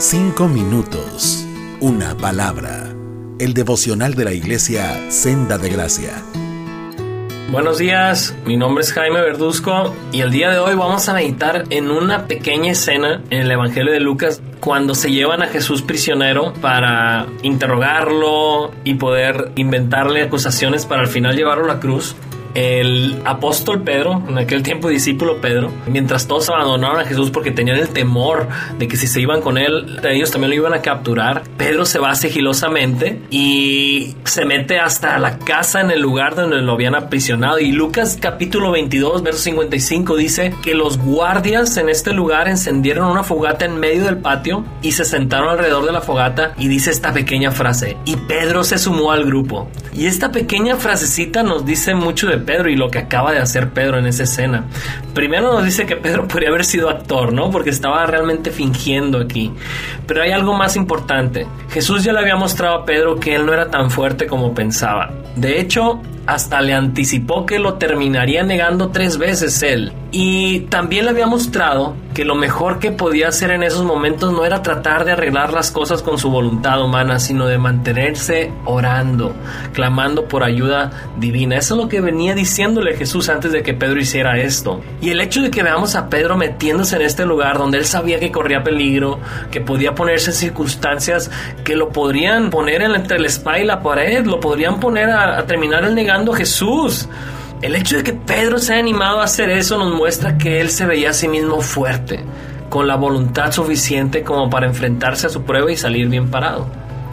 Cinco minutos. Una palabra. El devocional de la iglesia Senda de Gracia. Buenos días, mi nombre es Jaime Verduzco y el día de hoy vamos a meditar en una pequeña escena en el Evangelio de Lucas cuando se llevan a Jesús prisionero para interrogarlo y poder inventarle acusaciones para al final llevarlo a la cruz el apóstol Pedro, en aquel tiempo discípulo Pedro, mientras todos abandonaron a Jesús porque tenían el temor de que si se iban con él, ellos también lo iban a capturar, Pedro se va sigilosamente y se mete hasta la casa en el lugar donde lo habían aprisionado. Y Lucas capítulo 22, verso 55 dice que los guardias en este lugar encendieron una fogata en medio del patio y se sentaron alrededor de la fogata y dice esta pequeña frase, y Pedro se sumó al grupo. Y esta pequeña frasecita nos dice mucho de Pedro y lo que acaba de hacer Pedro en esa escena. Primero nos dice que Pedro podría haber sido actor, ¿no? Porque estaba realmente fingiendo aquí. Pero hay algo más importante. Jesús ya le había mostrado a Pedro que él no era tan fuerte como pensaba. De hecho, hasta le anticipó que lo terminaría negando tres veces él. Y también le había mostrado que lo mejor que podía hacer en esos momentos no era tratar de arreglar las cosas con su voluntad humana, sino de mantenerse orando, clamando por ayuda divina. Eso es lo que venía diciéndole Jesús antes de que Pedro hiciera esto. Y el hecho de que veamos a Pedro metiéndose en este lugar donde él sabía que corría peligro, que podía ponerse circunstancias que lo podrían poner entre el spa y la pared, lo podrían poner a, a terminar el negando Jesús. El hecho de que Pedro se haya animado a hacer eso nos muestra que él se veía a sí mismo fuerte, con la voluntad suficiente como para enfrentarse a su prueba y salir bien parado.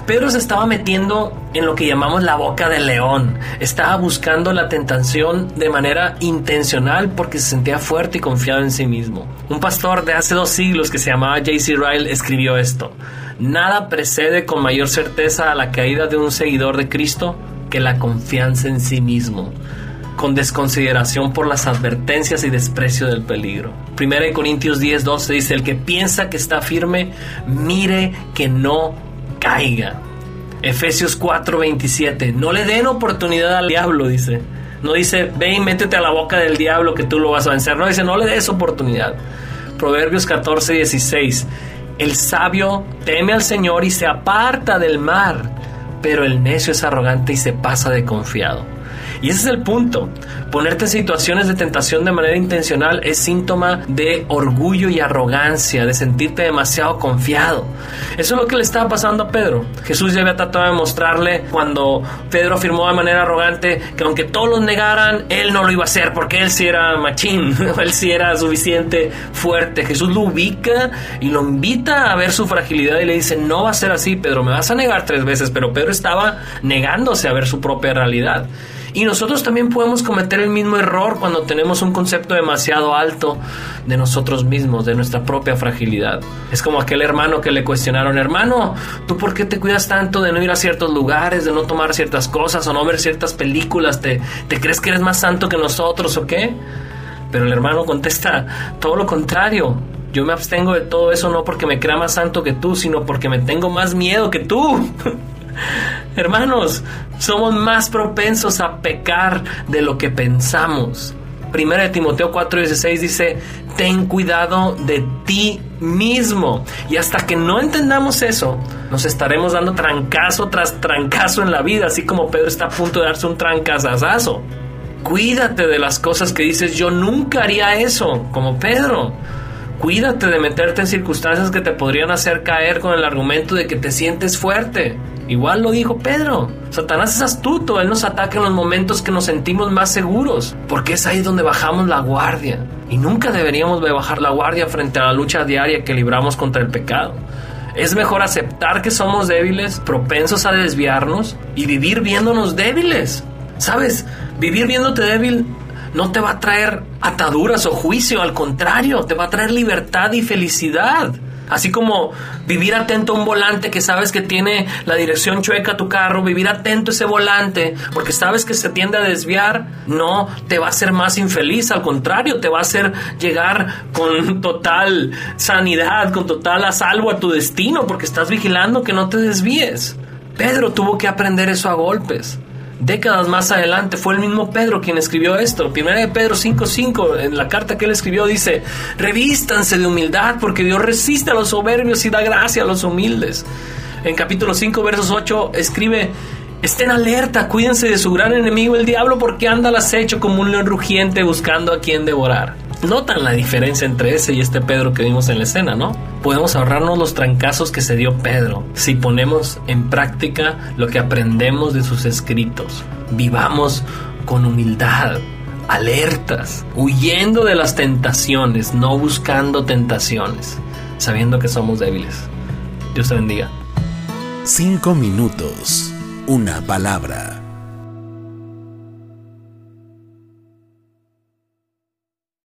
Pedro se estaba metiendo en lo que llamamos la boca del león. Estaba buscando la tentación de manera intencional porque se sentía fuerte y confiado en sí mismo. Un pastor de hace dos siglos que se llamaba J.C. Ryle escribió esto. Nada precede con mayor certeza a la caída de un seguidor de Cristo que la confianza en sí mismo con desconsideración por las advertencias y desprecio del peligro. Primera de Corintios 10, 12 dice, el que piensa que está firme, mire que no caiga. Efesios 4, 27, no le den oportunidad al diablo, dice. No dice, ve y métete a la boca del diablo que tú lo vas a vencer. No dice, no le des oportunidad. Proverbios 14, 16, el sabio teme al Señor y se aparta del mar, pero el necio es arrogante y se pasa de confiado. Y ese es el punto. Ponerte en situaciones de tentación de manera intencional es síntoma de orgullo y arrogancia, de sentirte demasiado confiado. Eso es lo que le estaba pasando a Pedro. Jesús ya había tratado de mostrarle cuando Pedro afirmó de manera arrogante que aunque todos los negaran, él no lo iba a hacer porque él sí era machín, él sí era suficiente fuerte. Jesús lo ubica y lo invita a ver su fragilidad y le dice, no va a ser así, Pedro, me vas a negar tres veces, pero Pedro estaba negándose a ver su propia realidad. Y nosotros también podemos cometer el mismo error cuando tenemos un concepto demasiado alto de nosotros mismos, de nuestra propia fragilidad. Es como aquel hermano que le cuestionaron, hermano, ¿tú por qué te cuidas tanto de no ir a ciertos lugares, de no tomar ciertas cosas o no ver ciertas películas? ¿Te, crees que eres más santo que nosotros o qué? Pero el hermano contesta, todo lo contrario. Yo me abstengo de todo eso no porque me crea más santo que tú, sino porque me tengo más miedo que tú. Hermanos, somos más propensos a pecar de lo que pensamos. Primera de Timoteo 4:16 dice, ten cuidado de ti mismo. Y hasta que no entendamos eso, nos estaremos dando trancazo tras trancazo en la vida, así como Pedro está a punto de darse un trancazazazo. Cuídate de las cosas que dices, yo nunca haría eso, como Pedro. Cuídate de meterte en circunstancias que te podrían hacer caer con el argumento de que te sientes fuerte. Igual lo dijo Pedro. Satanás es astuto, él nos ataca en los momentos que nos sentimos más seguros, porque es ahí donde bajamos la guardia. Y nunca deberíamos de bajar la guardia frente a la lucha diaria que libramos contra el pecado. Es mejor aceptar que somos débiles, propensos a desviarnos y vivir viéndonos débiles. ¿Sabes? Vivir viéndote débil no te va a traer ataduras o juicio, al contrario, te va a traer libertad y felicidad. Así como vivir atento a un volante que sabes que tiene la dirección chueca a tu carro, vivir atento a ese volante porque sabes que se tiende a desviar, no te va a hacer más infeliz, al contrario, te va a hacer llegar con total sanidad, con total a salvo a tu destino porque estás vigilando que no te desvíes. Pedro tuvo que aprender eso a golpes. Décadas más adelante fue el mismo Pedro quien escribió esto. Primera de Pedro 5:5, en la carta que él escribió dice, revístanse de humildad porque Dios resiste a los soberbios y da gracia a los humildes. En capítulo 5, versos 8, escribe, estén alerta, cuídense de su gran enemigo el diablo porque anda al acecho como un león rugiente buscando a quien devorar. Notan la diferencia entre ese y este Pedro que vimos en la escena, ¿no? Podemos ahorrarnos los trancazos que se dio Pedro si ponemos en práctica lo que aprendemos de sus escritos. Vivamos con humildad, alertas, huyendo de las tentaciones, no buscando tentaciones, sabiendo que somos débiles. Dios te bendiga. Cinco minutos, una palabra